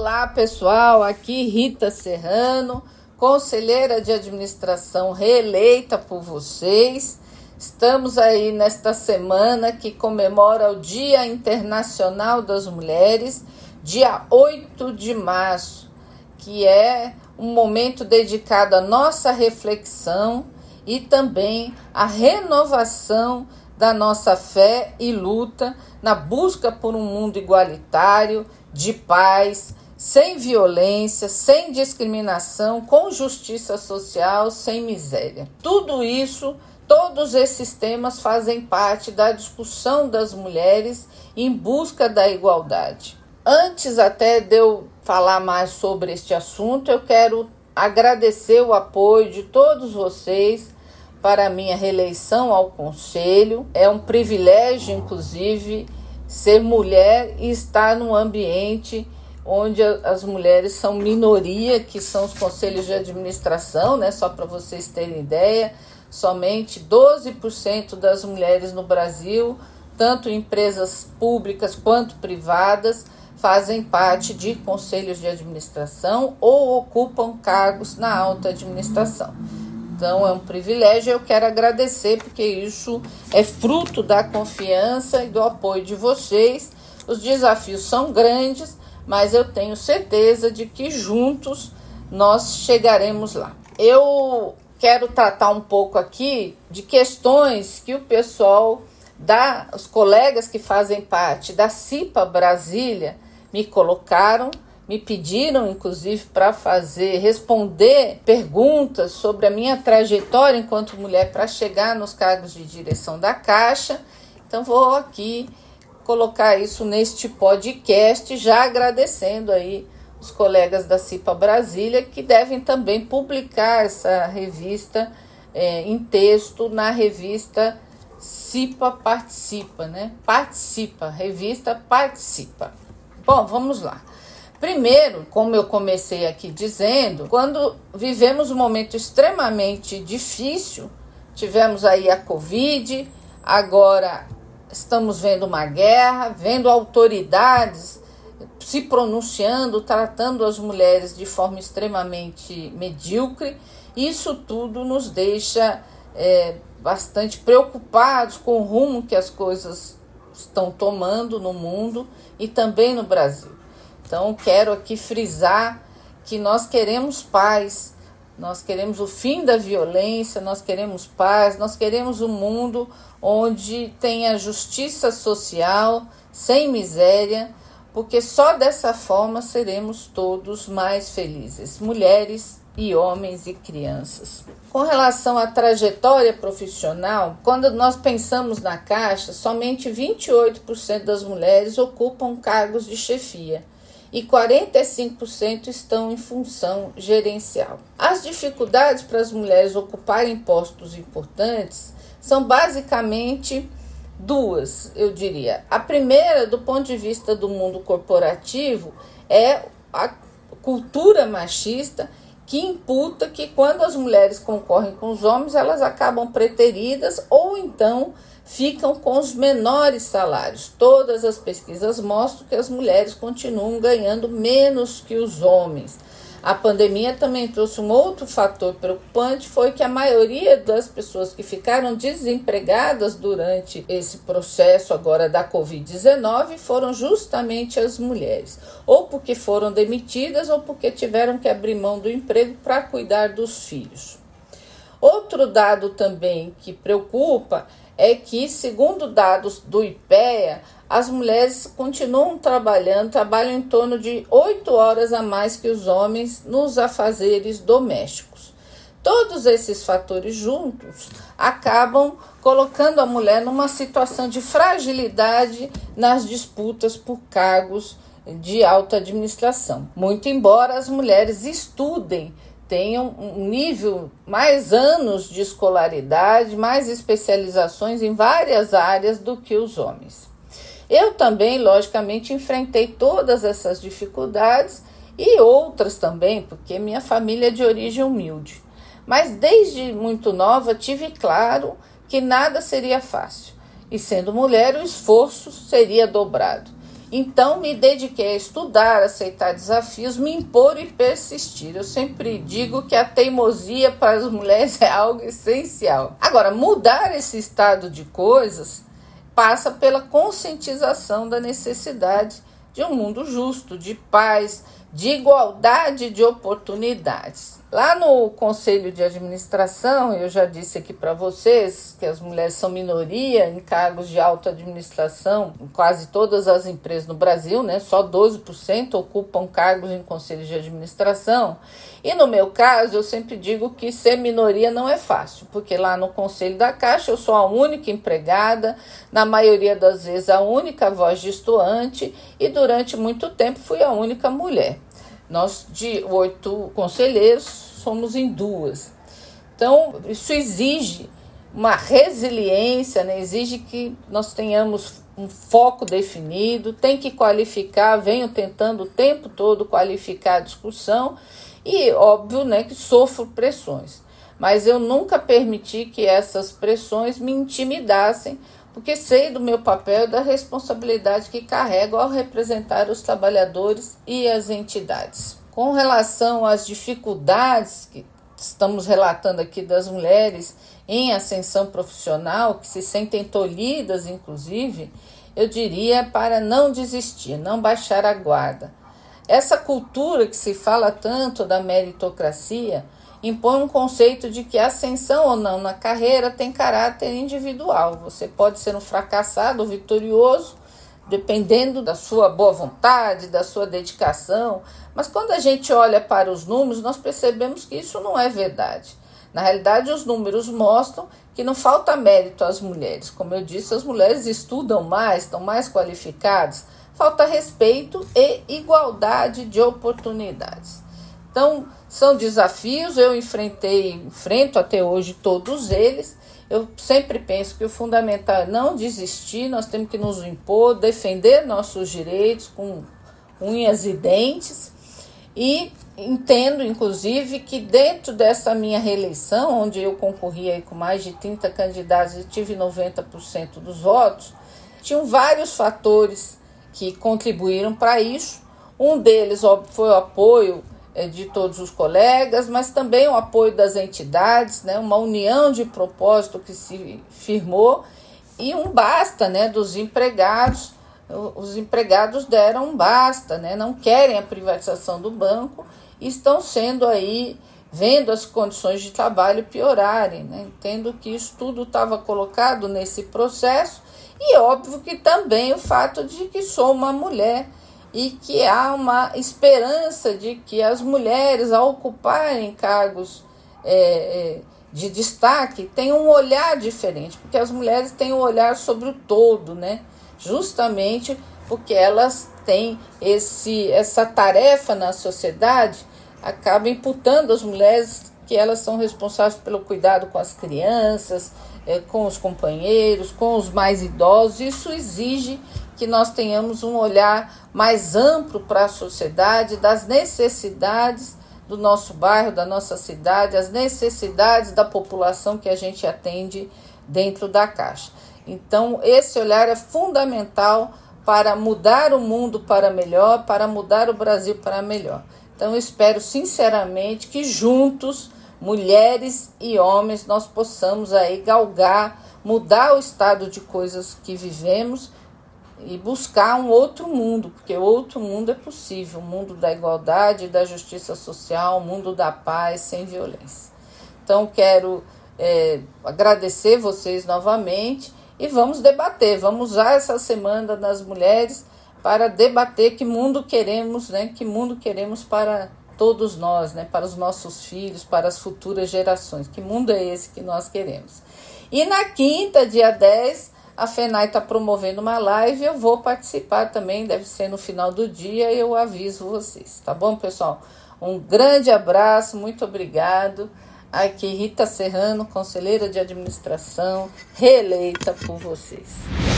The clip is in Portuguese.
Olá, pessoal. Aqui Rita Serrano, conselheira de administração reeleita por vocês. Estamos aí nesta semana que comemora o Dia Internacional das Mulheres, dia 8 de março, que é um momento dedicado à nossa reflexão e também à renovação da nossa fé e luta na busca por um mundo igualitário, de paz, sem violência, sem discriminação, com justiça social, sem miséria. Tudo isso, todos esses temas fazem parte da discussão das mulheres em busca da igualdade. Antes até de eu falar mais sobre este assunto, eu quero agradecer o apoio de todos vocês para a minha reeleição ao conselho. É um privilégio, inclusive, ser mulher e estar num ambiente onde as mulheres são minoria, que são os conselhos de administração, né? Só para vocês terem ideia, somente 12% das mulheres no Brasil, tanto em empresas públicas quanto privadas, fazem parte de conselhos de administração ou ocupam cargos na alta administração. Então é um privilégio, eu quero agradecer porque isso é fruto da confiança e do apoio de vocês. Os desafios são grandes, mas eu tenho certeza de que juntos nós chegaremos lá. Eu quero tratar um pouco aqui de questões que o pessoal da os colegas que fazem parte da CIPA Brasília me colocaram me pediram, inclusive, para fazer, responder perguntas sobre a minha trajetória enquanto mulher para chegar nos cargos de direção da Caixa. Então, vou aqui colocar isso neste podcast, já agradecendo aí os colegas da CIPA Brasília, que devem também publicar essa revista é, em texto na revista CIPA Participa, né? Participa, revista Participa. Bom, vamos lá. Primeiro, como eu comecei aqui dizendo, quando vivemos um momento extremamente difícil, tivemos aí a Covid, agora estamos vendo uma guerra, vendo autoridades se pronunciando, tratando as mulheres de forma extremamente medíocre, isso tudo nos deixa é, bastante preocupados com o rumo que as coisas estão tomando no mundo e também no Brasil. Então, quero aqui frisar que nós queremos paz, nós queremos o fim da violência, nós queremos paz, nós queremos um mundo onde tenha justiça social, sem miséria, porque só dessa forma seremos todos mais felizes, mulheres e homens e crianças. Com relação à trajetória profissional, quando nós pensamos na Caixa, somente 28% das mulheres ocupam cargos de chefia e 45% estão em função gerencial. As dificuldades para as mulheres ocuparem postos importantes são basicamente duas, eu diria. A primeira, do ponto de vista do mundo corporativo, é a cultura machista que imputa que quando as mulheres concorrem com os homens, elas acabam preteridas ou então ficam com os menores salários. Todas as pesquisas mostram que as mulheres continuam ganhando menos que os homens. A pandemia também trouxe um outro fator preocupante, foi que a maioria das pessoas que ficaram desempregadas durante esse processo agora da COVID-19 foram justamente as mulheres, ou porque foram demitidas ou porque tiveram que abrir mão do emprego para cuidar dos filhos. Outro dado também que preocupa é que, segundo dados do IPEA, as mulheres continuam trabalhando, trabalham em torno de oito horas a mais que os homens nos afazeres domésticos. Todos esses fatores juntos acabam colocando a mulher numa situação de fragilidade nas disputas por cargos de alta administração. Muito embora as mulheres estudem tenham um nível, mais anos de escolaridade, mais especializações em várias áreas do que os homens. Eu também, logicamente, enfrentei todas essas dificuldades e outras também, porque minha família é de origem humilde. Mas desde muito nova tive claro que nada seria fácil, e sendo mulher, o esforço seria dobrado. Então me dediquei a estudar, aceitar desafios, me impor e persistir. Eu sempre digo que a teimosia para as mulheres é algo essencial. Agora, mudar esse estado de coisas passa pela conscientização da necessidade de um mundo justo, de paz, de igualdade de oportunidades. Lá no conselho de administração, eu já disse aqui para vocês que as mulheres são minoria em cargos de alta administração em quase todas as empresas no Brasil, né? Só 12% ocupam cargos em conselhos de administração. E no meu caso, eu sempre digo que ser minoria não é fácil, porque lá no conselho da Caixa eu sou a única empregada, na maioria das vezes a única voz distoante e durante muito tempo fui a única mulher. Nós, de oito conselheiros, somos em duas. Então, isso exige uma resiliência, né? exige que nós tenhamos um foco definido, tem que qualificar, venho tentando o tempo todo qualificar a discussão e, óbvio, né, que sofro pressões. Mas eu nunca permiti que essas pressões me intimidassem, porque sei do meu papel e da responsabilidade que carrego ao representar os trabalhadores e as entidades. Com relação às dificuldades que estamos relatando aqui das mulheres em ascensão profissional, que se sentem tolhidas, inclusive, eu diria para não desistir, não baixar a guarda. Essa cultura que se fala tanto da meritocracia impõe um conceito de que a ascensão ou não na carreira tem caráter individual. Você pode ser um fracassado ou vitorioso, dependendo da sua boa vontade, da sua dedicação. Mas quando a gente olha para os números, nós percebemos que isso não é verdade. Na realidade, os números mostram que não falta mérito às mulheres. Como eu disse, as mulheres estudam mais, estão mais qualificadas, falta respeito e igualdade de oportunidades. Então, são desafios, eu enfrentei, enfrento até hoje todos eles. Eu sempre penso que o fundamental é não desistir, nós temos que nos impor, defender nossos direitos com unhas e dentes. E entendo, inclusive, que dentro dessa minha reeleição, onde eu concorri com mais de 30 candidatos e tive 90% dos votos, tinham vários fatores que contribuíram para isso. Um deles, foi o apoio de todos os colegas, mas também o apoio das entidades, né, uma união de propósito que se firmou e um basta né, dos empregados. Os empregados deram um basta, né, não querem a privatização do banco e estão sendo aí, vendo as condições de trabalho piorarem. Né, entendo que isso tudo estava colocado nesse processo e óbvio que também o fato de que sou uma mulher e que há uma esperança de que as mulheres, ao ocuparem cargos é, é, de destaque, tenham um olhar diferente, porque as mulheres têm um olhar sobre o todo, né? Justamente porque elas têm esse, essa tarefa na sociedade, acaba imputando as mulheres que elas são responsáveis pelo cuidado com as crianças, é, com os companheiros, com os mais idosos. Isso exige que nós tenhamos um olhar mais amplo para a sociedade, das necessidades do nosso bairro, da nossa cidade, as necessidades da população que a gente atende dentro da Caixa. Então, esse olhar é fundamental para mudar o mundo para melhor, para mudar o Brasil para melhor. Então, eu espero sinceramente que juntos, mulheres e homens, nós possamos aí galgar, mudar o estado de coisas que vivemos e buscar um outro mundo, porque outro mundo é possível, o mundo da igualdade, da justiça social, o mundo da paz, sem violência. Então, quero é, agradecer vocês novamente e vamos debater, vamos usar essa Semana das Mulheres para debater que mundo queremos, né? Que mundo queremos para todos nós, né? Para os nossos filhos, para as futuras gerações. Que mundo é esse que nós queremos? E na quinta, dia 10, a FENAI está promovendo uma live, eu vou participar também, deve ser no final do dia, eu aviso vocês, tá bom, pessoal? Um grande abraço, muito obrigado. Aqui Rita Serrano, conselheira de administração, reeleita por vocês.